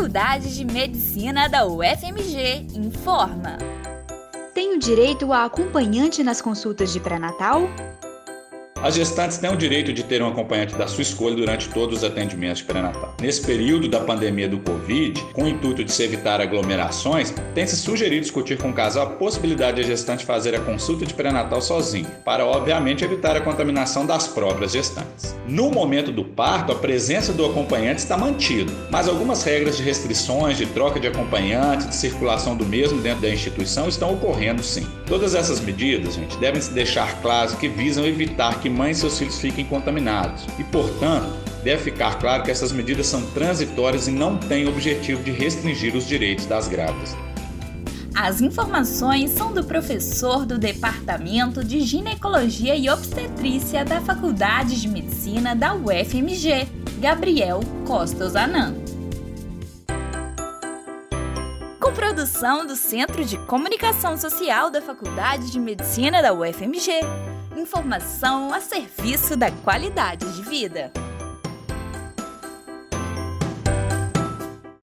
Faculdade de Medicina da UFMG informa. Tenho direito a acompanhante nas consultas de pré-natal? As gestantes têm o direito de ter um acompanhante da sua escolha durante todos os atendimentos pré-natal. Nesse período da pandemia do Covid, com o intuito de se evitar aglomerações, tem-se sugerido discutir com o casal a possibilidade de a gestante fazer a consulta de pré-natal sozinho, para obviamente evitar a contaminação das próprias gestantes. No momento do parto, a presença do acompanhante está mantida, mas algumas regras de restrições, de troca de acompanhante, de circulação do mesmo dentro da instituição estão ocorrendo sim. Todas essas medidas, gente, devem se deixar claro que visam evitar que mãe e seus filhos fiquem contaminados. E, portanto, deve ficar claro que essas medidas são transitórias e não têm o objetivo de restringir os direitos das grávidas. As informações são do professor do Departamento de Ginecologia e Obstetrícia da Faculdade de Medicina da UFMG, Gabriel Costa Ozanan. Com produção do Centro de Comunicação Social da Faculdade de Medicina da UFMG informação a serviço da qualidade de vida.